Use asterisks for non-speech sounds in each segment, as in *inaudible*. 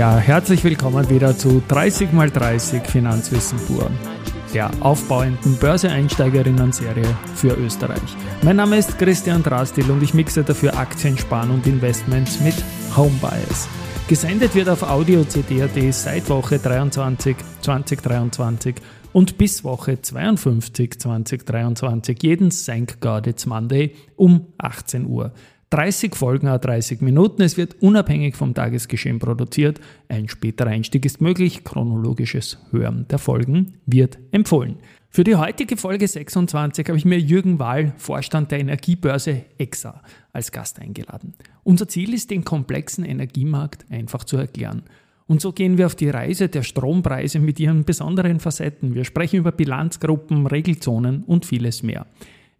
Ja, herzlich willkommen wieder zu 30x30 Finanzwissen pur, der aufbauenden Börseeinsteigerinnen-Serie für Österreich. Mein Name ist Christian Drastil und ich mixe dafür Aktien, Sparen und Investments mit Homebias. Gesendet wird auf Audio CD.at seit Woche 23 2023 und bis Woche 52 2023 jeden Thank God It's Monday um 18 Uhr. 30 Folgen a 30 Minuten. Es wird unabhängig vom Tagesgeschehen produziert. Ein späterer Einstieg ist möglich. Chronologisches Hören der Folgen wird empfohlen. Für die heutige Folge 26 habe ich mir Jürgen Wahl, Vorstand der Energiebörse EXA, als Gast eingeladen. Unser Ziel ist, den komplexen Energiemarkt einfach zu erklären. Und so gehen wir auf die Reise der Strompreise mit ihren besonderen Facetten. Wir sprechen über Bilanzgruppen, Regelzonen und vieles mehr.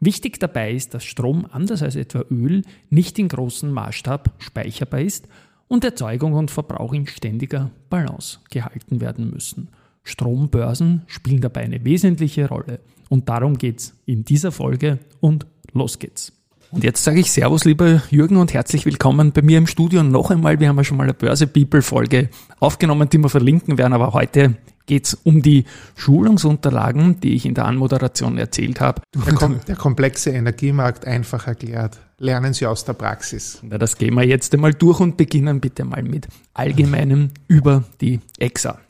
Wichtig dabei ist, dass Strom, anders als etwa Öl, nicht in großem Maßstab speicherbar ist und Erzeugung und Verbrauch in ständiger Balance gehalten werden müssen. Strombörsen spielen dabei eine wesentliche Rolle. Und darum geht's in dieser Folge und los geht's. Und jetzt sage ich Servus, lieber Jürgen, und herzlich willkommen bei mir im Studio noch einmal. Wir haben ja schon mal eine Börse People Folge aufgenommen, die wir verlinken werden, aber heute geht's um die Schulungsunterlagen, die ich in der Anmoderation erzählt habe. Der, kom der, komplexe Energiemarkt einfach erklärt. Lernen Sie aus der Praxis. Na, das gehen wir jetzt einmal durch und beginnen bitte mal mit Allgemeinem über die EXA.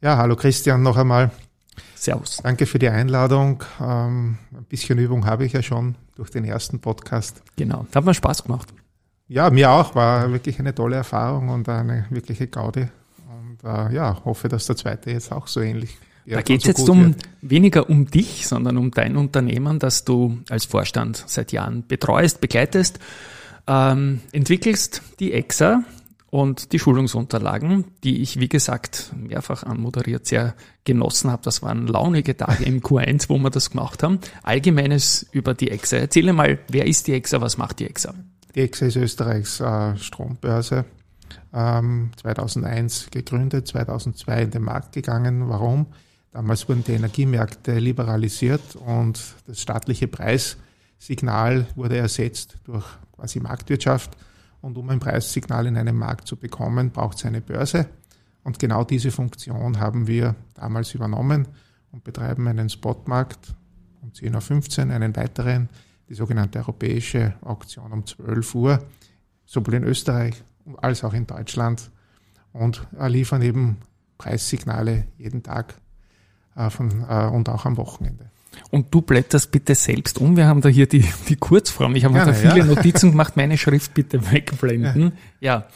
Ja, hallo Christian noch einmal. Servus. Danke für die Einladung. Ähm, ein bisschen Übung habe ich ja schon durch den ersten Podcast. Genau, hat mir Spaß gemacht. Ja, mir auch. War wirklich eine tolle Erfahrung und eine wirkliche Gaudi. Äh, ja, hoffe, dass der zweite jetzt auch so ähnlich da geht es so jetzt um wird. weniger um dich, sondern um dein Unternehmen, das du als Vorstand seit Jahren betreust, begleitest, ähm, entwickelst die EXA und die Schulungsunterlagen, die ich, wie gesagt, mehrfach anmoderiert sehr genossen habe. Das waren launige Tage im *laughs* Q1, wo wir das gemacht haben. Allgemeines über die EXA. Erzähle mal, wer ist die EXA, was macht die EXA? Die EXA ist Österreichs äh, Strombörse. Ähm, 2001 gegründet, 2002 in den Markt gegangen. Warum? Damals wurden die Energiemärkte liberalisiert und das staatliche Preissignal wurde ersetzt durch quasi Marktwirtschaft. Und um ein Preissignal in einem Markt zu bekommen, braucht es eine Börse. Und genau diese Funktion haben wir damals übernommen und betreiben einen Spotmarkt um 10.15 Uhr, einen weiteren, die sogenannte europäische Auktion um 12 Uhr, sowohl in Österreich als auch in Deutschland und liefern eben Preissignale jeden Tag äh, von, äh, und auch am Wochenende. Und du blätterst bitte selbst um. Wir haben da hier die, die Kurzform. Ich habe mir da viele ja. Notizen gemacht. Meine Schrift bitte *laughs* wegblenden. Ja. ja.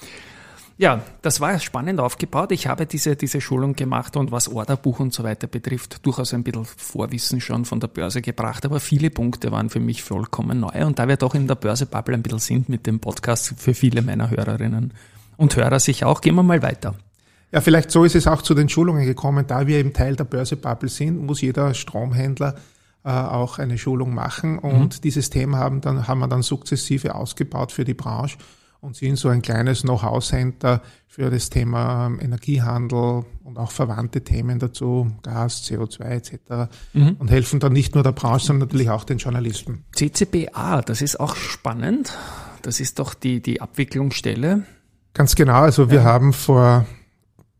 Ja, das war spannend aufgebaut. Ich habe diese, diese Schulung gemacht und was Orderbuch und so weiter betrifft, durchaus ein bisschen Vorwissen schon von der Börse gebracht, aber viele Punkte waren für mich vollkommen neu. Und da wir doch in der Börse-Bubble ein bisschen sind mit dem Podcast für viele meiner Hörerinnen und Hörer sich auch, gehen wir mal weiter. Ja, vielleicht so ist es auch zu den Schulungen gekommen. Da wir eben Teil der Börse-Bubble sind, muss jeder Stromhändler äh, auch eine Schulung machen. Und mhm. dieses Thema haben, dann, haben wir dann sukzessive ausgebaut für die Branche und sind so ein kleines Know-how-Center für das Thema ähm, Energiehandel und auch verwandte Themen dazu, Gas, CO2 etc. Mhm. und helfen dann nicht nur der Branche, sondern natürlich auch den Journalisten. CCBA, das ist auch spannend. Das ist doch die, die Abwicklungsstelle. Ganz genau. Also wir ja. haben vor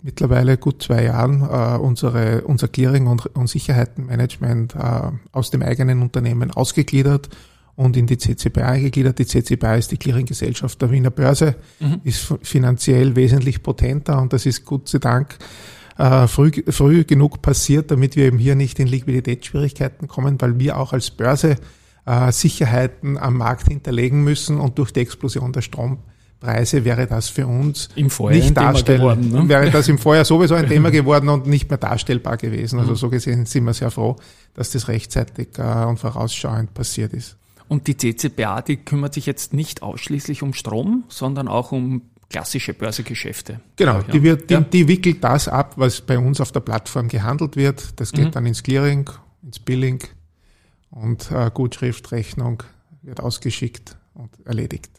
mittlerweile gut zwei Jahren äh, unsere, unser Clearing und, und Sicherheitenmanagement äh, aus dem eigenen Unternehmen ausgegliedert und in die CCBA gegliedert. Die CCBA ist die Clearinggesellschaft der Wiener Börse, mhm. ist finanziell wesentlich potenter und das ist Gott sei Dank äh, früh, früh genug passiert, damit wir eben hier nicht in Liquiditätsschwierigkeiten kommen, weil wir auch als Börse äh, Sicherheiten am Markt hinterlegen müssen und durch die Explosion der Strom Preise wäre das für uns Im Vorjahr nicht darstellbar geworden. Ne? Wäre das im Vorjahr sowieso ein Thema *laughs* geworden und nicht mehr darstellbar gewesen. Also mhm. so gesehen sind wir sehr froh, dass das rechtzeitig äh, und vorausschauend passiert ist. Und die CCBA, die kümmert sich jetzt nicht ausschließlich um Strom, sondern auch um klassische Börsegeschäfte. Genau, die, wird, die, die wickelt das ab, was bei uns auf der Plattform gehandelt wird. Das geht mhm. dann ins Clearing, ins Billing und äh, Gutschrift, Rechnung wird ausgeschickt und erledigt.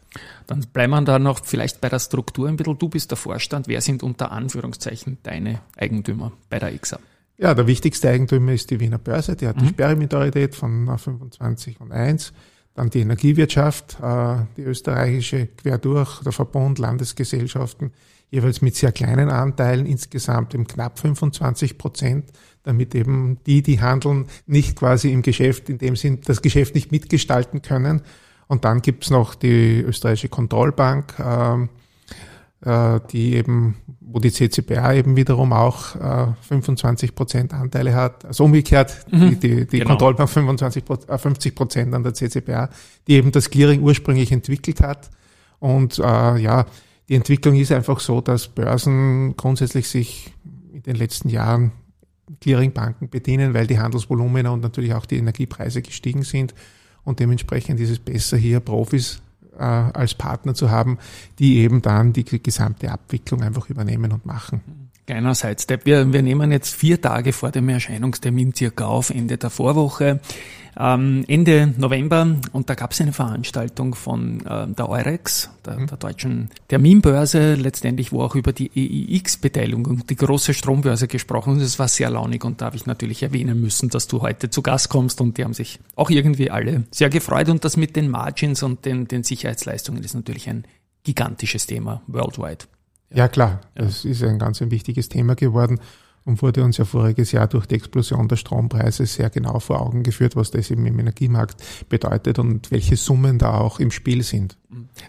Dann bleiben wir da noch vielleicht bei der Struktur ein bisschen. Du bist der Vorstand. Wer sind unter Anführungszeichen deine Eigentümer bei der EXA? Ja, der wichtigste Eigentümer ist die Wiener Börse, die hat mhm. die Sperrminorität von 25 und 1. Dann die Energiewirtschaft, äh, die österreichische quer durch, der Verbund, Landesgesellschaften, jeweils mit sehr kleinen Anteilen, insgesamt im knapp 25 Prozent, damit eben die, die handeln, nicht quasi im Geschäft, in dem Sinn das Geschäft nicht mitgestalten können. Und dann gibt's noch die österreichische Kontrollbank, äh, äh, die eben, wo die CCBA eben wiederum auch äh, 25 Prozent Anteile hat. Also umgekehrt, mhm. die, die, die genau. Kontrollbank 25, äh, 50 Prozent an der CCBA, die eben das Clearing ursprünglich entwickelt hat. Und äh, ja, die Entwicklung ist einfach so, dass Börsen grundsätzlich sich in den letzten Jahren Clearingbanken bedienen, weil die Handelsvolumina und natürlich auch die Energiepreise gestiegen sind. Und dementsprechend ist es besser, hier Profis äh, als Partner zu haben, die eben dann die gesamte Abwicklung einfach übernehmen und machen. Kleiner Sidestep. Wir, wir nehmen jetzt vier Tage vor dem Erscheinungstermin circa auf, Ende der Vorwoche. Ähm, Ende November und da gab es eine Veranstaltung von äh, der Eurex, der, mhm. der, deutschen Terminbörse, letztendlich, wo auch über die EIX-Beteiligung und die große Strombörse gesprochen und es war sehr launig und da habe ich natürlich erwähnen müssen, dass du heute zu Gast kommst und die haben sich auch irgendwie alle sehr gefreut und das mit den Margins und den, den Sicherheitsleistungen ist natürlich ein gigantisches Thema worldwide. Ja, klar, das ist ein ganz ein wichtiges Thema geworden und wurde uns ja voriges Jahr durch die Explosion der Strompreise sehr genau vor Augen geführt, was das eben im Energiemarkt bedeutet und welche Summen da auch im Spiel sind.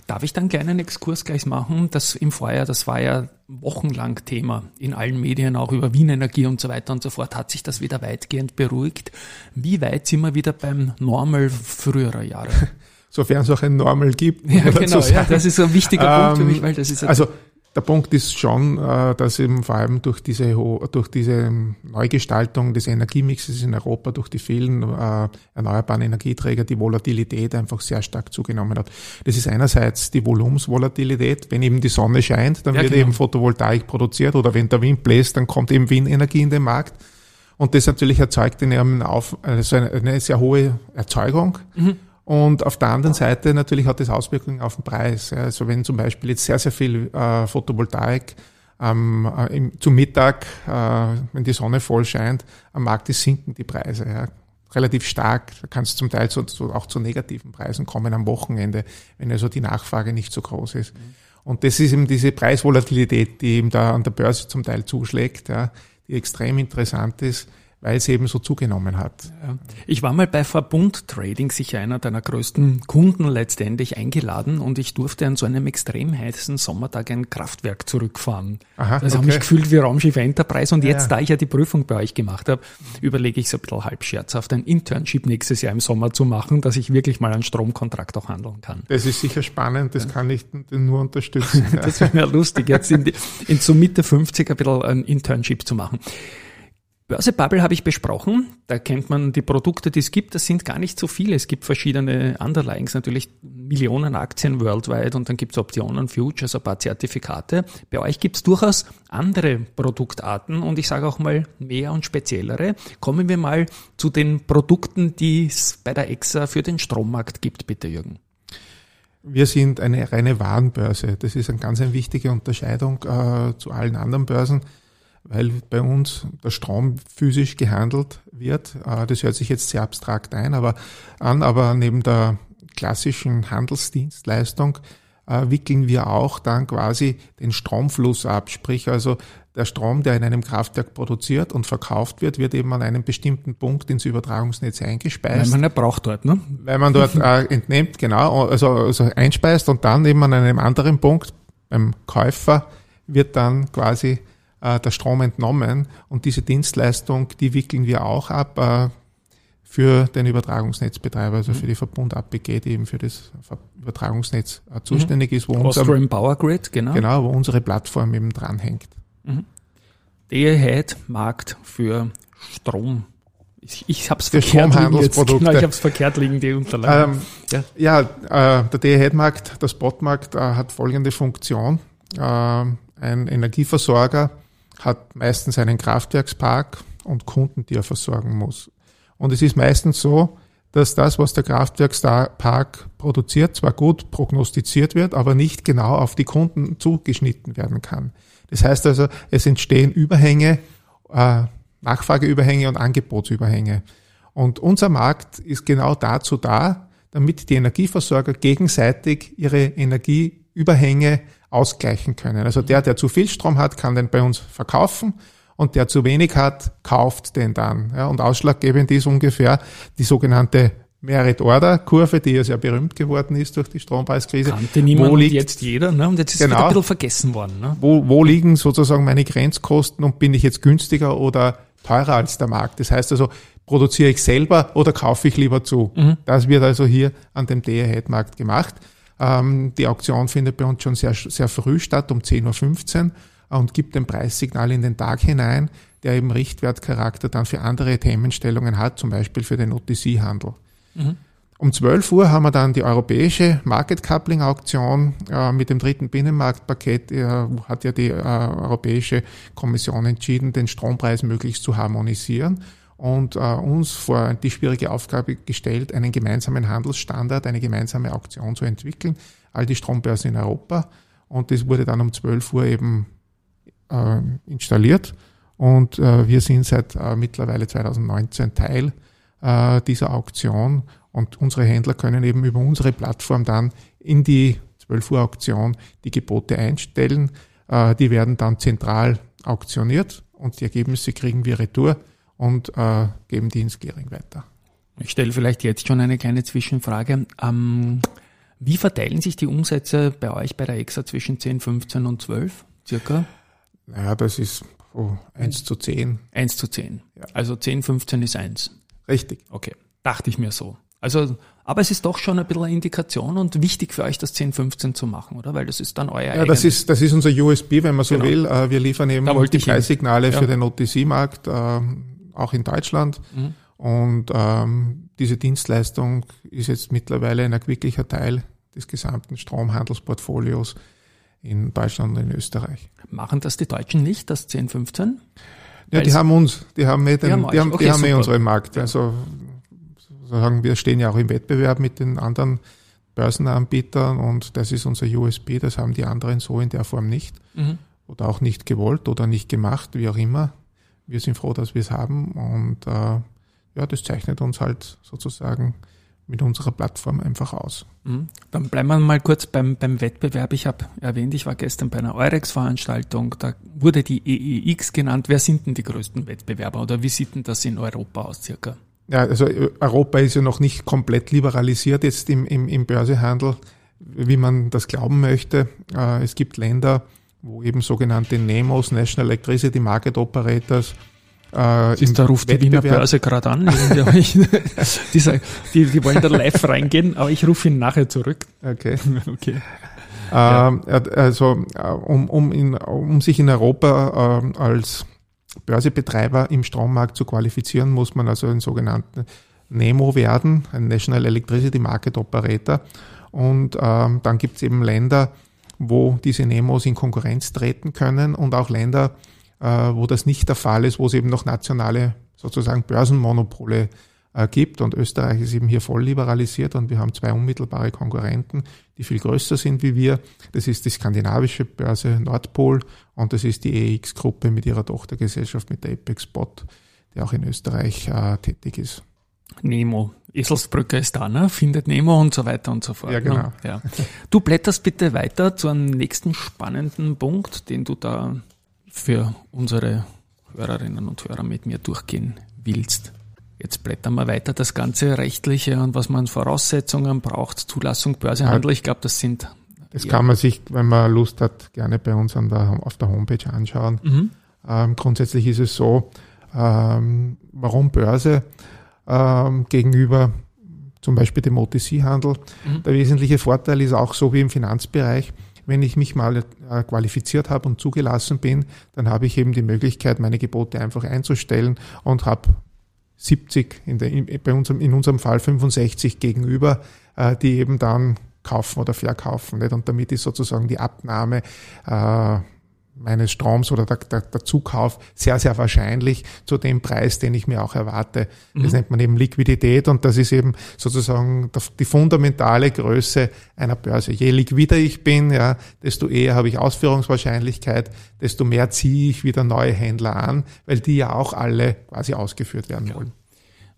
Darf ich dann einen kleinen Exkurs gleich machen? Das im Vorjahr, das war ja wochenlang Thema in allen Medien, auch über Wien Energie und so weiter und so fort. Hat sich das wieder weitgehend beruhigt? Wie weit sind wir wieder beim Normal früherer Jahre? *laughs* Sofern es auch ein Normal gibt. Ja, genau. Ja, das ist so ein wichtiger ähm, Punkt für mich, weil das ist also der Punkt ist schon, äh, dass eben vor allem durch diese, durch diese Neugestaltung des Energiemixes in Europa, durch die vielen äh, erneuerbaren Energieträger, die Volatilität einfach sehr stark zugenommen hat. Das ist einerseits die Volumensvolatilität. Wenn eben die Sonne scheint, dann ja, wird genau. eben Photovoltaik produziert oder wenn der Wind bläst, dann kommt eben Windenergie in den Markt. Und das natürlich erzeugt eine, auf, also eine sehr hohe Erzeugung. Mhm. Und auf der anderen Seite natürlich hat das Auswirkungen auf den Preis. Also wenn zum Beispiel jetzt sehr, sehr viel äh, Photovoltaik ähm, äh, im, zum Mittag, äh, wenn die Sonne voll scheint, am Markt ist, sinken die Preise. Ja. Relativ stark. Da kann es zum Teil zu, zu, auch zu negativen Preisen kommen am Wochenende, wenn also die Nachfrage nicht so groß ist. Mhm. Und das ist eben diese Preisvolatilität, die eben da an der Börse zum Teil zuschlägt, ja, die extrem interessant ist weil es eben so zugenommen hat. Ja. Ich war mal bei Verbund Trading, sicher einer deiner größten Kunden letztendlich eingeladen und ich durfte an so einem extrem heißen Sommertag ein Kraftwerk zurückfahren. Aha, also okay. habe mich gefühlt wie Raumschiff Enterprise und jetzt, ja. da ich ja die Prüfung bei euch gemacht habe, überlege ich so ein bisschen halb scherzhaft, ein Internship nächstes Jahr im Sommer zu machen, dass ich wirklich mal einen Stromkontrakt auch handeln kann. Das ist sicher spannend, das ja. kann ich nur unterstützen. *laughs* das wäre mir lustig, jetzt in, die, in so Mitte 50 ein bisschen ein Internship zu machen. Börsebubble habe ich besprochen. Da kennt man die Produkte, die es gibt. Das sind gar nicht so viele. Es gibt verschiedene Underlyings, natürlich Millionen Aktien worldwide und dann gibt es Optionen, Futures, ein paar Zertifikate. Bei euch gibt es durchaus andere Produktarten und ich sage auch mal mehr und speziellere. Kommen wir mal zu den Produkten, die es bei der EXA für den Strommarkt gibt, bitte Jürgen. Wir sind eine reine Warenbörse. Das ist eine ganz eine wichtige Unterscheidung äh, zu allen anderen Börsen weil bei uns der Strom physisch gehandelt wird. Äh, das hört sich jetzt sehr abstrakt ein, aber an, aber neben der klassischen Handelsdienstleistung äh, wickeln wir auch dann quasi den Stromfluss ab. Sprich also der Strom, der in einem Kraftwerk produziert und verkauft wird, wird eben an einem bestimmten Punkt ins Übertragungsnetz eingespeist. Weil man ja braucht dort, ne? Weil man dort äh, entnimmt, genau, also, also einspeist und dann eben an einem anderen Punkt beim Käufer wird dann quasi der Strom entnommen. Und diese Dienstleistung, die wickeln wir auch ab äh, für den Übertragungsnetzbetreiber, also mhm. für die Verbund APG, die eben für das Übertragungsnetz äh, zuständig mhm. ist. Wo Austrian Power Grid, genau. Genau, wo unsere Plattform eben dranhängt. Mhm. Der Markt für Strom. Ich, ich habe es verkehrt liegen jetzt. Genau, ich habe es verkehrt liegen, die Unterlagen. Ähm, ja, ja äh, der Day-Ahead-Markt, der Spot-Markt äh, hat folgende Funktion. Äh, ein Energieversorger hat meistens einen Kraftwerkspark und Kunden, die er versorgen muss. Und es ist meistens so, dass das, was der Kraftwerkspark produziert, zwar gut prognostiziert wird, aber nicht genau auf die Kunden zugeschnitten werden kann. Das heißt also, es entstehen Überhänge, äh, Nachfrageüberhänge und Angebotsüberhänge. Und unser Markt ist genau dazu da, damit die Energieversorger gegenseitig ihre Energieüberhänge ausgleichen können. Also der, der zu viel Strom hat, kann den bei uns verkaufen und der zu wenig hat, kauft den dann. Ja, und ausschlaggebend ist ungefähr die sogenannte Merit-Order-Kurve, die ja sehr berühmt geworden ist durch die Strompreiskrise. Kannte niemand wo liegt, jetzt jeder, ne? Und jetzt ist Genau. wieder ein bisschen vergessen worden. Ne? wo, wo liegen sozusagen meine Grenzkosten und bin ich jetzt günstiger oder teurer als der Markt? Das heißt also, produziere ich selber oder kaufe ich lieber zu? Das wird also hier an dem Day-Ahead-Markt gemacht. Ähm, die Auktion findet bei uns schon sehr, sehr früh statt, um 10.15 Uhr und gibt ein Preissignal in den Tag hinein, der eben Richtwertcharakter dann für andere Themenstellungen hat, zum Beispiel für den OTC-Handel. Um 12 Uhr haben wir dann die europäische Market Coupling Auktion äh, mit dem dritten Binnenmarktpaket. Äh, hat ja die äh, Europäische Kommission entschieden, den Strompreis möglichst zu harmonisieren und äh, uns vor die schwierige Aufgabe gestellt, einen gemeinsamen Handelsstandard, eine gemeinsame Auktion zu entwickeln. All die Strombörsen in Europa. Und das wurde dann um 12 Uhr eben äh, installiert. Und äh, wir sind seit äh, mittlerweile 2019 Teil äh, dieser Auktion und unsere Händler können eben über unsere Plattform dann in die 12 Uhr Auktion die Gebote einstellen. Äh, die werden dann zentral auktioniert und die Ergebnisse kriegen wir retour und äh, geben die ins Clearing weiter. Ich stelle vielleicht jetzt schon eine kleine Zwischenfrage. Ähm, wie verteilen sich die Umsätze bei euch bei der EXA zwischen 10, 15 und 12 circa? Naja, das ist oh, 1 zu 10. 1 zu 10. Ja. Also 10, 15 ist 1. Richtig. Okay, dachte ich mir so. Also, aber es ist doch schon ein bisschen eine Indikation und wichtig für euch, das 10, 15 zu machen, oder? Weil das ist dann euer Ja, das ist, das ist unser USB, wenn man so Genau. will. Äh, Wir liefern eben die. Preissignale Ja. für den OTC-Markt, äh, auch in Deutschland. Mhm. Und ähm, diese Dienstleistung ist jetzt mittlerweile ein erquicklicher Teil des gesamten Stromhandelsportfolios in Deutschland und in Österreich. Machen das die Deutschen nicht, das 10, 15? Ja, Weil die haben uns, die haben eh den, haben die haben, Okay, die haben eh unseren Markt. Also sozusagen, wir stehen ja auch im Wettbewerb mit den anderen Börsenanbietern und das ist unser USB, das haben die anderen so in der Form nicht Mhm. oder auch nicht gewollt oder nicht gemacht, wie auch immer. Wir sind froh, dass wir es haben und äh, ja, das zeichnet uns halt sozusagen mit unserer Plattform einfach aus. Mhm. Dann bleiben wir mal kurz beim, beim Wettbewerb. Ich habe erwähnt, ich war gestern bei einer Eurex-Veranstaltung, da wurde die EEX genannt. Wer sind denn die größten Wettbewerber oder wie sieht denn das in Europa aus circa? Ja, also äh, Europa ist ja noch nicht komplett liberalisiert jetzt im, im, im Börsehandel, wie man das glauben möchte. Äh, Es gibt Länder, wo eben sogenannte NEMOs, National Electricity Market Operators, äh, Siehst, da ruft die Wiener Börse gerade an. *laughs* Die, sagen, die, die wollen da live reingehen, aber ich rufe ihn nachher zurück. Okay. *laughs* Okay. Ähm, äh, Also äh, um, um, in, um sich in Europa ähm, als Börsebetreiber im Strommarkt zu qualifizieren, muss man also einen sogenannten NEMO werden, ein National Electricity Market Operator. Und ähm, dann gibt es eben Länder, wo diese NEMOs in Konkurrenz treten können und auch Länder, äh, wo das nicht der Fall ist, wo es eben noch nationale sozusagen Börsenmonopole äh, gibt. Und Österreich ist eben hier voll liberalisiert und wir haben zwei unmittelbare Konkurrenten, die viel größer sind wie wir. Das ist die skandinavische Börse Nordpol und das ist die EX-Gruppe mit ihrer Tochtergesellschaft mit der Apex Spot, die auch in Österreich äh, tätig ist. Nemo. Eselsbrücke ist da, ne? Findet Nemo und so weiter und so fort. Ja, genau. Ne? Ja. Du blätterst bitte weiter zu einem nächsten spannenden Punkt, den du da für unsere Hörerinnen und Hörer mit mir durchgehen willst. Jetzt blättern wir weiter das ganze Rechtliche und was man an Voraussetzungen braucht, Zulassung, Börsehandel. Ich glaube, das sind Das kann man sich, wenn man Lust hat, gerne bei uns an der, auf der Homepage anschauen. mhm. Ähm, grundsätzlich ist es so, ähm, warum Börse ähm, gegenüber zum Beispiel dem OTC-Handel. Mhm. Der wesentliche Vorteil ist auch so wie im Finanzbereich, wenn ich mich mal äh, qualifiziert habe und zugelassen bin, dann habe ich eben die Möglichkeit, meine Gebote einfach einzustellen und habe 70, in, der, in, bei unserem, in unserem Fall 65 gegenüber, äh, die eben dann kaufen oder verkaufen. Nicht? Und damit ist sozusagen die Abnahme äh, meines Stroms oder der, der, der Zukauf sehr, sehr wahrscheinlich zu dem Preis, den ich mir auch erwarte. Das mhm. nennt man eben Liquidität und das ist eben sozusagen die fundamentale Größe einer Börse. Je liquider ich bin, ja, desto eher habe ich Ausführungswahrscheinlichkeit, desto mehr ziehe ich wieder neue Händler an, weil die ja auch alle quasi ausgeführt werden ja. wollen.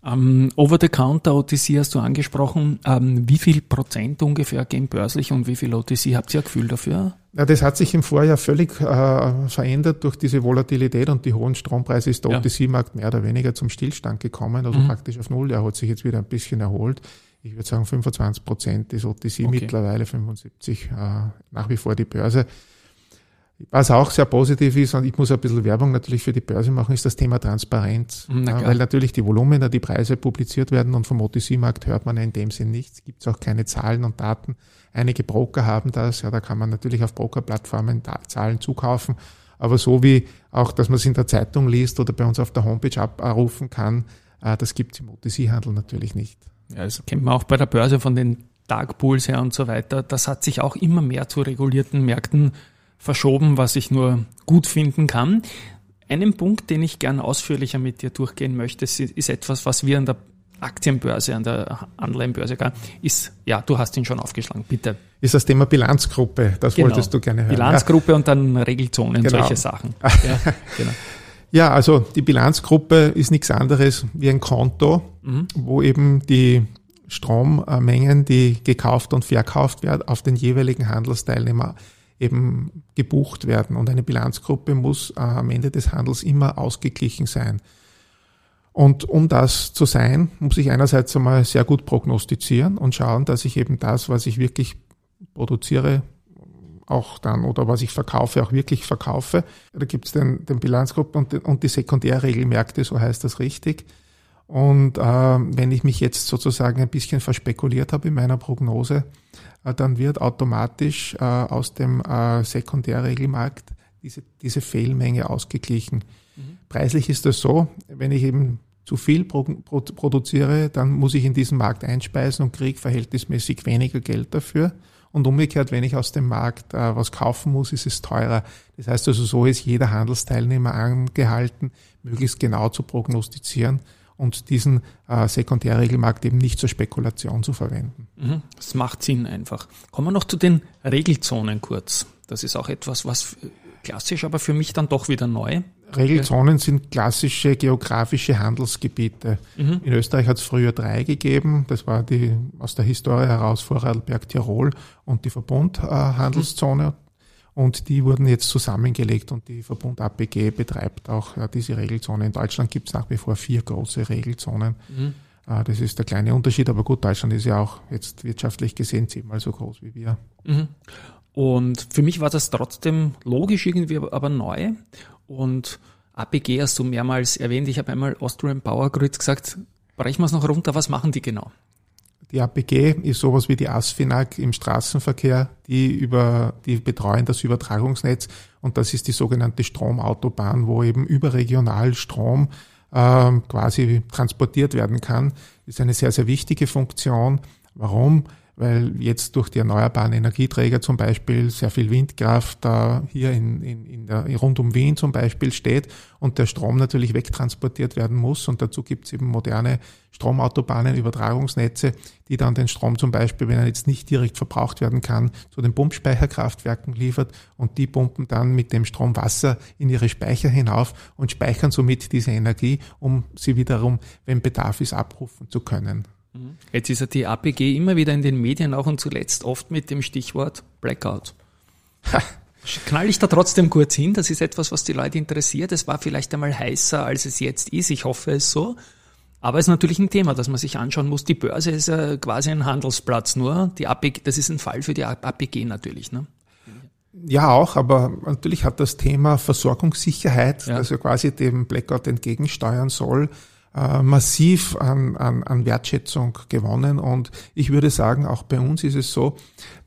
Ähm, Over-the-Counter OTC hast du angesprochen. Ähm, wie viel Prozent ungefähr gehen börslich und wie viel OTC? Habt ihr ein Gefühl dafür? Ja, das hat sich im Vorjahr völlig äh, verändert durch diese Volatilität und die hohen Strompreise ist der ja. OTC-Markt mehr oder weniger zum Stillstand gekommen, also mhm. praktisch auf Null. Er hat sich jetzt wieder ein bisschen erholt. Ich würde sagen 25 Prozent ist OTC okay. mittlerweile, 75 äh, nach wie vor die Börse. Was auch sehr positiv ist, und ich muss ein bisschen Werbung natürlich für die Börse machen, ist das Thema Transparenz. Ja, weil natürlich die Volumina, die Preise publiziert werden und vom OTC-Markt hört man in dem Sinn nichts, gibt es auch keine Zahlen und Daten. Einige Broker haben das, ja, da kann man natürlich auf Broker-Plattformen Zahlen zukaufen. Aber so wie auch, dass man es in der Zeitung liest oder bei uns auf der Homepage abrufen kann, äh, das gibt es im OTC-Handel natürlich nicht. Ja, das kennt man auch bei der Börse von den Dark Pools her und so weiter. Das hat sich auch immer mehr zu regulierten Märkten verschoben, was ich nur gut finden kann. Einen Punkt, den ich gern ausführlicher mit dir durchgehen möchte, ist etwas, was wir an der Aktienbörse, an der Anleihenbörse, ist, ja, du hast ihn schon aufgeschlagen, bitte. Ist das Thema Bilanzgruppe, das genau. wolltest du gerne hören. Bilanzgruppe ja. und dann Regelzonen, genau. solche Sachen. *laughs* Ja, genau. ja, also die Bilanzgruppe ist nichts anderes wie ein Konto, mhm. wo eben die Strommengen, die gekauft und verkauft werden, auf den jeweiligen Handelsteilnehmer eben gebucht werden. Und eine Bilanzgruppe muss äh, am Ende des Handels immer ausgeglichen sein. Und um das zu sein, muss ich einerseits einmal sehr gut prognostizieren und schauen, dass ich eben das, was ich wirklich produziere, auch dann oder was ich verkaufe, auch wirklich verkaufe. Da gibt es den, den Bilanzgruppen und, und die Sekundärregelmärkte, so heißt das richtig. Und äh, wenn ich mich jetzt sozusagen ein bisschen verspekuliert habe in meiner Prognose, äh, dann wird automatisch äh, aus dem äh, Sekundärregelmarkt diese, diese Fehlmenge ausgeglichen. Mhm. Preislich ist das so, wenn ich eben zu viel pro, pro, produziere, dann muss ich in diesen Markt einspeisen und kriege verhältnismäßig weniger Geld dafür. Und umgekehrt, wenn ich aus dem Markt äh, was kaufen muss, ist es teurer. Das heißt also, so ist jeder Handelsteilnehmer angehalten, möglichst genau zu prognostizieren und diesen äh, Sekundärregelmarkt eben nicht zur Spekulation zu verwenden. Mhm. Das macht Sinn einfach. Kommen wir noch zu den Regelzonen kurz. Das ist auch etwas, was klassisch, aber für mich dann doch wieder neu. Regelzonen sind klassische geografische Handelsgebiete. Mhm. In Österreich hat es früher drei gegeben. Das war die aus der Historie heraus Vorarlberg, Tirol und die Verbundhandelszone. Mhm. Und die wurden jetzt zusammengelegt und die Verbund APG betreibt auch ja, diese Regelzone. In Deutschland gibt es nach wie vor vier große Regelzonen. Mhm. Äh, das ist der kleine Unterschied, aber gut, Deutschland ist ja auch jetzt wirtschaftlich gesehen zehnmal so groß wie wir. Mhm. Und für mich war das trotzdem logisch irgendwie, aber neu. Und APG hast du mehrmals erwähnt. Ich habe einmal Austrian Power Grid gesagt. Brechen wir es noch runter. Was machen die genau? Die APG ist sowas wie die ASFINAG im Straßenverkehr, die über, die betreuen das Übertragungsnetz und das ist die sogenannte Stromautobahn, wo eben überregional Strom äh, quasi transportiert werden kann. Ist eine sehr, sehr wichtige Funktion. Warum? Weil jetzt durch die erneuerbaren Energieträger zum Beispiel sehr viel Windkraft da hier in, in, in der, rund um Wien zum Beispiel steht und der Strom natürlich wegtransportiert werden muss. Und dazu gibt es eben moderne Stromautobahnen, Übertragungsnetze, die dann den Strom zum Beispiel, wenn er jetzt nicht direkt verbraucht werden kann, zu den Pumpspeicherkraftwerken liefert und die pumpen dann mit dem Strom Wasser in ihre Speicher hinauf und speichern somit diese Energie, um sie wiederum, wenn Bedarf ist, abrufen zu können. Jetzt ist ja die APG immer wieder in den Medien auch und zuletzt oft mit dem Stichwort Blackout. Knall ich da trotzdem kurz hin, das ist etwas, was die Leute interessiert. Es war vielleicht einmal heißer, als es jetzt ist. Ich hoffe es so. Aber es ist natürlich ein Thema, das man sich anschauen muss. Die Börse ist ja quasi ein Handelsplatz nur. Die APG, das ist ein Fall für die APG natürlich. Ne? Ja, auch, aber natürlich hat das Thema Versorgungssicherheit, ja. das ja quasi dem Blackout entgegensteuern soll, äh, massiv an, an, an Wertschätzung gewonnen. Und ich würde sagen, auch bei uns ist es so,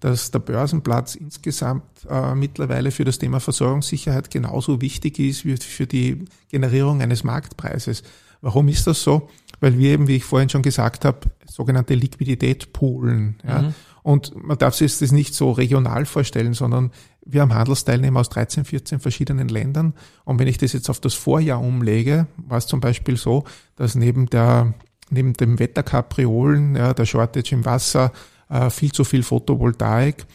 dass der Börsenplatz insgesamt äh, mittlerweile für das Thema Versorgungssicherheit genauso wichtig ist wie für die Generierung eines Marktpreises. Warum ist das so? Weil wir eben, wie ich vorhin schon gesagt habe, sogenannte Liquidität poolen. Ja? Mhm. Und man darf sich das nicht so regional vorstellen, sondern wir haben Handelsteilnehmer aus 13, 14 verschiedenen Ländern. Und wenn ich das jetzt auf das Vorjahr umlege, war es zum Beispiel so, dass neben der neben dem Wetterkapriolen, ja, der Shortage im Wasser, äh, viel zu viel Photovoltaik,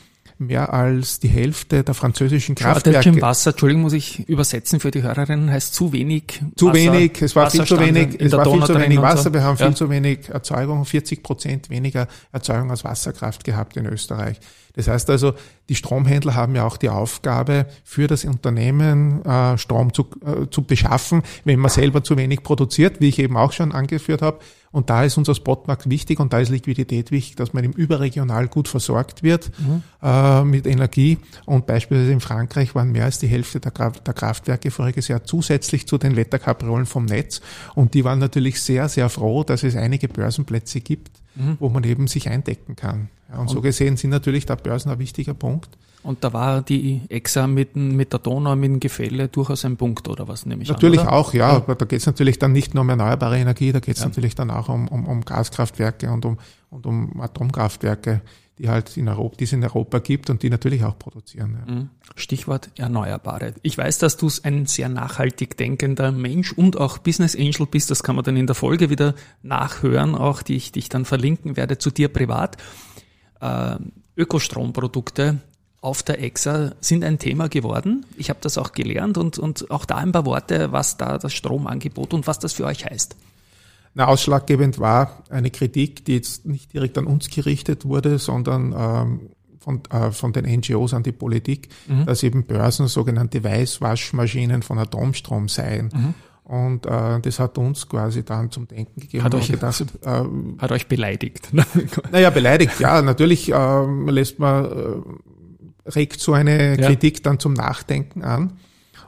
mehr als die Hälfte der französischen Kraftwerke. im Wasser, Entschuldigung, muss ich übersetzen für die Hörerinnen, heißt zu wenig Zu Wasser, wenig, es war viel zu wenig, es war viel zu wenig Wasser, wir haben ja. viel zu wenig Erzeugung, 40 Prozent weniger Erzeugung aus Wasserkraft gehabt in Österreich. Das heißt also, die Stromhändler haben ja auch die Aufgabe, für das Unternehmen äh, Strom zu, äh, zu beschaffen, wenn man selber zu wenig produziert, wie ich eben auch schon angeführt habe. Und da ist unser Spotmarkt wichtig und da ist Liquidität wichtig, dass man im überregional gut versorgt wird mhm. äh, mit Energie. Und beispielsweise in Frankreich waren mehr als die Hälfte der, der Kraftwerke voriges Jahr zusätzlich zu den Wetterkapriolen vom Netz. Und die waren natürlich sehr, sehr froh, dass es einige Börsenplätze gibt, mhm. wo man eben sich eindecken kann. Ja, und, und, so gesehen sind natürlich da Börsen ein wichtiger Punkt. Und da war die EXA mit, mit der Donau, mit dem Gefälle durchaus ein Punkt, oder was nehme ich Natürlich an, auch, ja. Aber da geht es natürlich dann nicht nur um erneuerbare Energie, da geht es ja. natürlich dann auch um, um, um Gaskraftwerke und um, und um Atomkraftwerke, die halt in Europa, die es in Europa gibt und die natürlich auch produzieren. Ja. Mhm. Stichwort Erneuerbare. Ich weiß, dass du ein sehr nachhaltig denkender Mensch und auch Business Angel bist. Das kann man dann in der Folge wieder nachhören, auch die ich dich dann verlinken werde zu dir privat. Äh, Ökostromprodukte auf der EXA sind ein Thema geworden. Ich habe das auch gelernt und, und auch da ein paar Worte, was da das Stromangebot und was das für euch heißt. Na, ausschlaggebend war eine Kritik, die jetzt nicht direkt an uns gerichtet wurde, sondern ähm, von, äh, von den NGOs an die Politik, mhm. dass eben Börsen sogenannte Weißwaschmaschinen von Atomstrom seien. Mhm. Und äh, das hat uns quasi dann zum Denken gegeben. Hat euch, gedacht, *laughs* äh, hat euch beleidigt? naja, beleidigt, ja. Natürlich äh, lässt man, äh, regt so eine ja. Kritik dann zum Nachdenken an.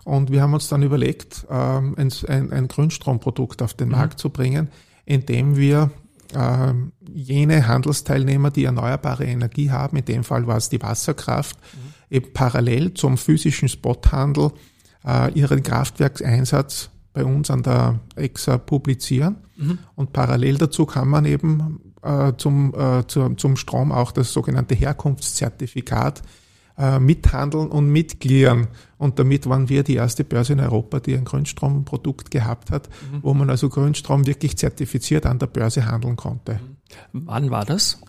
Und wir haben uns dann überlegt, ähm, ein, ein, ein Grünstromprodukt auf den mhm. Markt zu bringen, indem wir äh, jene Handelsteilnehmer, die erneuerbare Energie haben, in dem Fall war es die Wasserkraft, mhm. eben parallel zum physischen Spothandel äh, ihren Kraftwerkseinsatz bei uns an der EXA publizieren. Mhm. Und parallel dazu kann man eben äh, zum, äh, zu, zum Strom auch das sogenannte Herkunftszertifikat äh, mithandeln und mitglieren. Und damit waren wir die erste Börse in Europa, die ein Grünstromprodukt gehabt hat, mhm. wo man also Grünstrom wirklich zertifiziert an der Börse handeln konnte. Wann war das?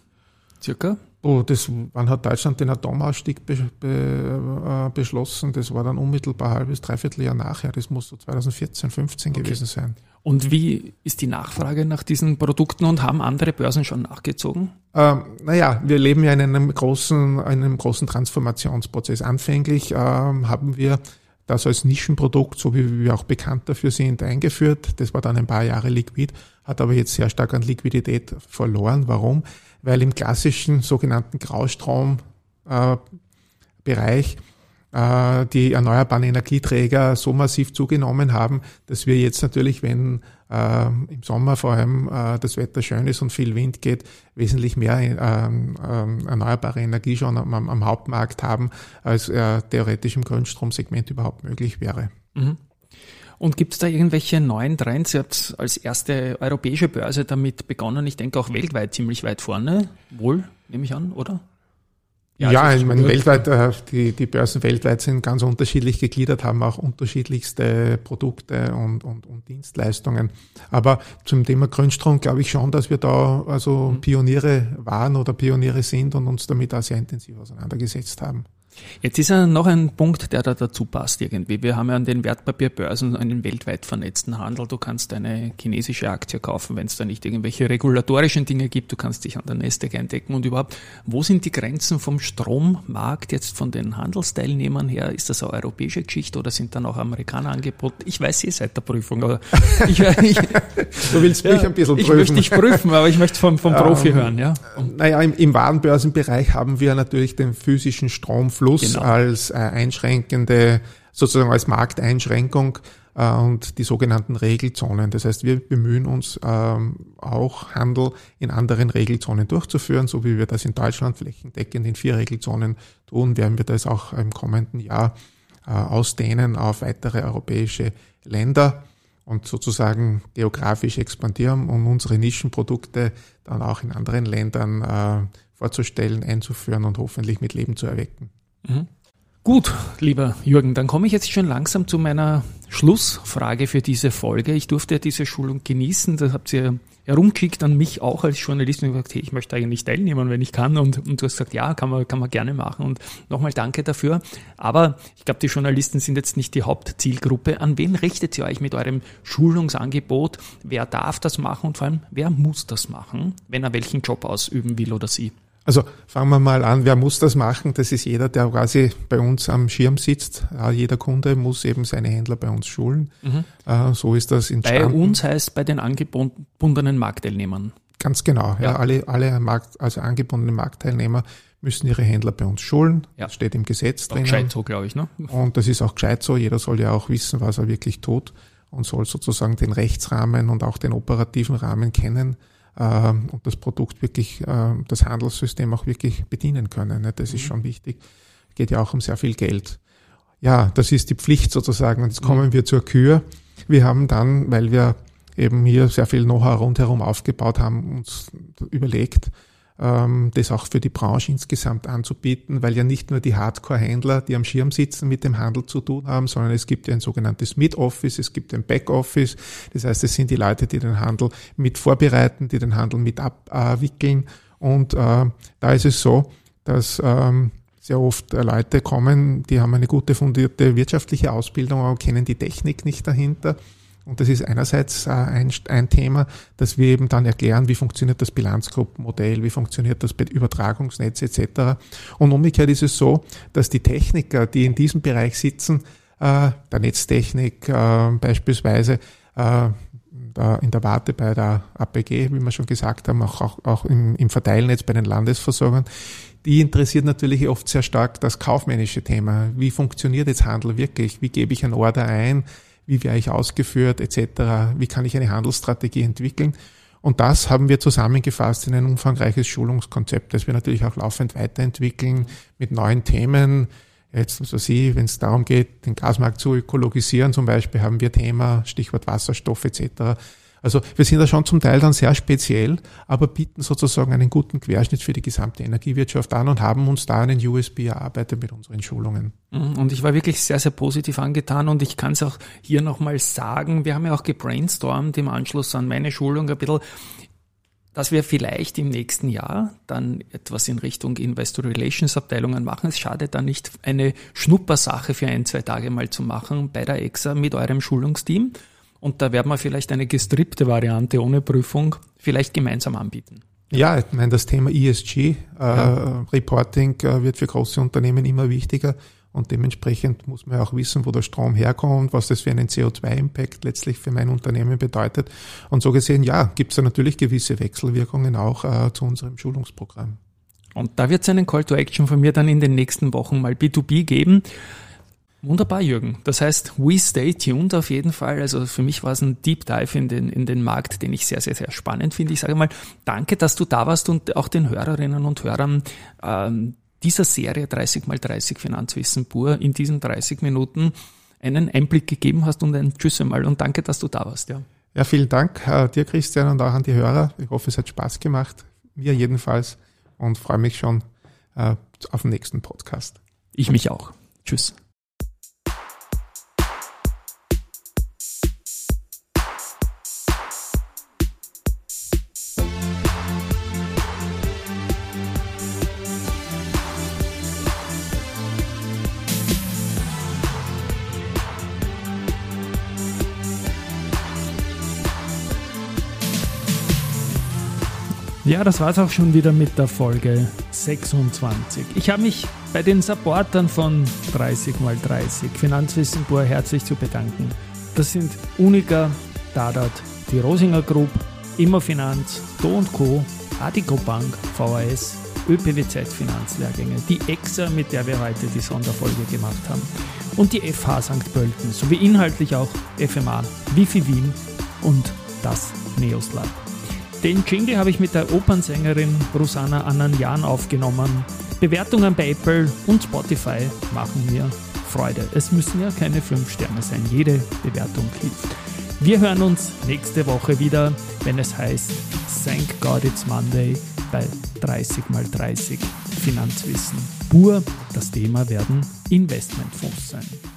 Circa? Oh, das, wann hat Deutschland den Atomausstieg be, be, äh, beschlossen? Das war dann unmittelbar halbes, dreiviertel Jahr nachher. Das muss so 2014, 15 okay. gewesen sein. Und wie ist die Nachfrage nach diesen Produkten und haben andere Börsen schon nachgezogen? Ähm, naja, wir leben ja in einem großen, einem großen Transformationsprozess. Anfänglich ähm, haben wir das als Nischenprodukt, so wie wir auch bekannt dafür sind, eingeführt. Das war dann ein paar Jahre liquid, hat aber jetzt sehr stark an Liquidität verloren. Warum? Weil im klassischen sogenannten Graustrombereich äh, die erneuerbaren Energieträger so massiv zugenommen haben, dass wir jetzt natürlich, wenn äh, im Sommer vor allem äh, das Wetter schön ist und viel Wind geht, wesentlich mehr ähm, erneuerbare Energie schon am, am Hauptmarkt haben, als theoretisch im Grünstromsegment überhaupt möglich wäre. Mhm. Und gibt es da irgendwelche neuen Trends? Ihr habt als erste europäische Börse damit begonnen. Ich denke auch weltweit ziemlich weit vorne. Wohl, nehme ich an, oder? Ja, ja ich meine, weltweit, äh, die, die Börsen weltweit sind ganz unterschiedlich gegliedert, haben auch unterschiedlichste Produkte und, und, und Dienstleistungen. Aber zum Thema Grünstrom glaube ich schon, dass wir da also mhm. Pioniere waren oder Pioniere sind und uns damit auch sehr intensiv auseinandergesetzt haben. Jetzt ist ja noch ein Punkt, der da dazu passt irgendwie. Wir haben ja an den Wertpapierbörsen einen weltweit vernetzten Handel. Du kannst eine chinesische Aktie kaufen, wenn es da nicht irgendwelche regulatorischen Dinge gibt. Du kannst dich an der Nasdaq eindecken und überhaupt. Wo sind die Grenzen vom Strommarkt jetzt von den Handelsteilnehmern her? Ist das eine europäische Geschichte oder sind dann auch Amerikaner angeboten? Ich weiß, ihr seid der Prüfung, aber ich, ich *laughs* Du willst mich ja, ein bisschen prüfen. Ich möchte dich prüfen, aber ich möchte vom, vom Profi ähm, hören, ja. Naja, im, im Warenbörsenbereich haben wir natürlich den physischen Stromfluss Fluss genau. als äh, einschränkende, sozusagen als Markteinschränkung äh, und die sogenannten Regelzonen. Das heißt, wir bemühen uns ähm, auch Handel in anderen Regelzonen durchzuführen, so wie wir das in Deutschland flächendeckend in vier Regelzonen tun, werden wir das auch im kommenden Jahr äh, ausdehnen auf weitere europäische Länder und sozusagen geografisch expandieren und unsere Nischenprodukte dann auch in anderen Ländern vorzustellen, einzuführen und hoffentlich mit Leben zu erwecken. Mhm. Gut, lieber Jürgen, dann komme ich jetzt schon langsam zu meiner Schlussfrage für diese Folge. Ich durfte diese Schulung genießen, das habt ihr herumgeschickt an mich auch als Journalist und gesagt, hey, ich möchte eigentlich teilnehmen, wenn ich kann. Und, und du hast gesagt, ja, kann man, kann man gerne machen. Und nochmal danke dafür. Aber ich glaube, die Journalisten sind jetzt nicht die Hauptzielgruppe. An wen richtet ihr euch mit eurem Schulungsangebot? Wer darf das machen und vor allem, wer muss das machen, wenn er welchen Job ausüben will oder sie? Also fangen wir mal an, wer muss das machen? Das ist jeder, der quasi bei uns am Schirm sitzt. jeder Kunde muss eben seine Händler bei uns schulen. Mhm. Äh, so ist das entstanden. Bei uns heißt bei den angebundenen Marktteilnehmern. Ganz genau. Ja. ja alle, alle Markt, also angebundene Marktteilnehmer müssen ihre Händler bei uns schulen. Ja. Das steht im Gesetz drin. Gescheit so, glaube ich. Ne? Und das ist auch gescheit so. Jeder soll ja auch wissen, was er wirklich tut und soll sozusagen den Rechtsrahmen und auch den operativen Rahmen kennen und das Produkt wirklich, äh, das Handelssystem auch wirklich bedienen können. Ne? Das ist mhm. schon wichtig. Geht ja auch um sehr viel Geld. Ja, das ist die Pflicht sozusagen. Und jetzt mhm. kommen wir zur Kür. Wir haben dann, weil wir eben hier sehr viel Know-how rundherum aufgebaut haben, uns überlegt, ähm, das auch für die Branche insgesamt anzubieten, weil ja nicht nur die Hardcore-Händler, die am Schirm sitzen, mit dem Handel zu tun haben, sondern es gibt ja ein sogenanntes Mid-Office, es gibt ein Back-Office. Das heißt, es sind die Leute, die den Handel mit vorbereiten, die den Handel mit abwickeln. Und äh, da ist es so, dass ähm, sehr oft Leute kommen, die haben eine gute fundierte wirtschaftliche Ausbildung, aber kennen die Technik nicht dahinter und das ist einerseits äh, ein, ein Thema, dass wir eben dann erklären, wie funktioniert das Bilanzgruppenmodell, wie funktioniert das Übertragungsnetz etc. Und umgekehrt ist es so, dass die Techniker, die in diesem Bereich sitzen, äh, der Netztechnik äh, beispielsweise, in der Warte bei der APG, wie wir schon gesagt haben, auch, auch, auch im, im Verteilnetz bei den Landesversorgern, die interessiert natürlich oft sehr stark das kaufmännische Thema. Wie funktioniert jetzt Handel wirklich? Wie gebe ich ein Order ein? Wie wäre ich ausgeführt etc., wie kann ich eine Handelsstrategie entwickeln. Und das haben wir zusammengefasst in ein umfangreiches Schulungskonzept, das wir natürlich auch laufend weiterentwickeln mit neuen Themen. Jetzt, also Sie, wenn es darum geht, den Gasmarkt zu ökologisieren zum Beispiel, haben wir Thema, Stichwort Wasserstoff etc. Also wir sind da schon zum Teil dann sehr speziell, aber bieten sozusagen einen guten Querschnitt für die gesamte Energiewirtschaft an und haben uns da einen USB erarbeitet mit unseren Schulungen. Mhm, und ich war wirklich sehr, sehr positiv angetan und ich kann es auch hier nochmal sagen, wir haben ja auch gebrainstormt im Anschluss an meine Schulung ein bisschen, dass wir vielleicht im nächsten Jahr dann etwas in Richtung Investor Relations Abteilungen machen. Es schadet dann nicht, eine Schnuppersache für ein, zwei Tage mal zu machen bei der EXA mit eurem Schulungsteam und da werden wir vielleicht eine gestrippte Variante ohne Prüfung vielleicht gemeinsam anbieten. Ja, ich meine, das Thema ESG, äh, ja. Reporting äh, wird für große Unternehmen immer wichtiger und dementsprechend muss man auch wissen, wo der Strom herkommt, was das für einen CO2-Impact letztlich für mein Unternehmen bedeutet. Und so gesehen, ja, gibt es da natürlich gewisse Wechselwirkungen auch äh, zu unserem Schulungsprogramm. Und da wird es einen Call to Action von mir dann in den nächsten Wochen mal B2B geben. Wunderbar, Jürgen. Das heißt, we stay tuned auf jeden Fall. Also für mich war es ein Deep Dive in den, in den Markt, den ich sehr, sehr, sehr spannend finde. Ich sage mal, danke, dass du da warst und auch den Hörerinnen und Hörern ähm, dieser Serie 30 mal 30 Finanzwissen pur in diesen 30 Minuten einen Einblick gegeben hast und ein Tschüss einmal und danke, dass du da warst. Ja, ja vielen Dank äh, dir, Christian, und auch an die Hörer. Ich hoffe, es hat Spaß gemacht. Mir jedenfalls und freue mich schon äh, auf den nächsten Podcast. Ich mich auch. Tschüss. Ja, das war's auch schon wieder mit der Folge 26. Ich habe mich bei den Supportern von 30x30 Finanzwissen pur herzlich zu bedanken. Das sind Unica, Dadat, die Rosinger Group, Immofinanz, Do Co., Adico Bank, VAS, ÖPWZ Finanzlehrgänge, die EXA, mit der wir heute die Sonderfolge gemacht haben, und die FH St. Pölten, sowie inhaltlich auch FMA, Wifi Wien und das Neos Lab. Den Jingle habe ich mit der Opernsängerin Rosanna Ananjan aufgenommen. Bewertungen bei Apple und Spotify machen mir Freude. Es müssen ja keine 5 Sterne sein. Jede Bewertung hilft. Wir hören uns nächste Woche wieder, wenn es heißt Thank God It's Monday bei 30 x 30 Finanzwissen. Pur, das Thema werden Investmentfonds sein.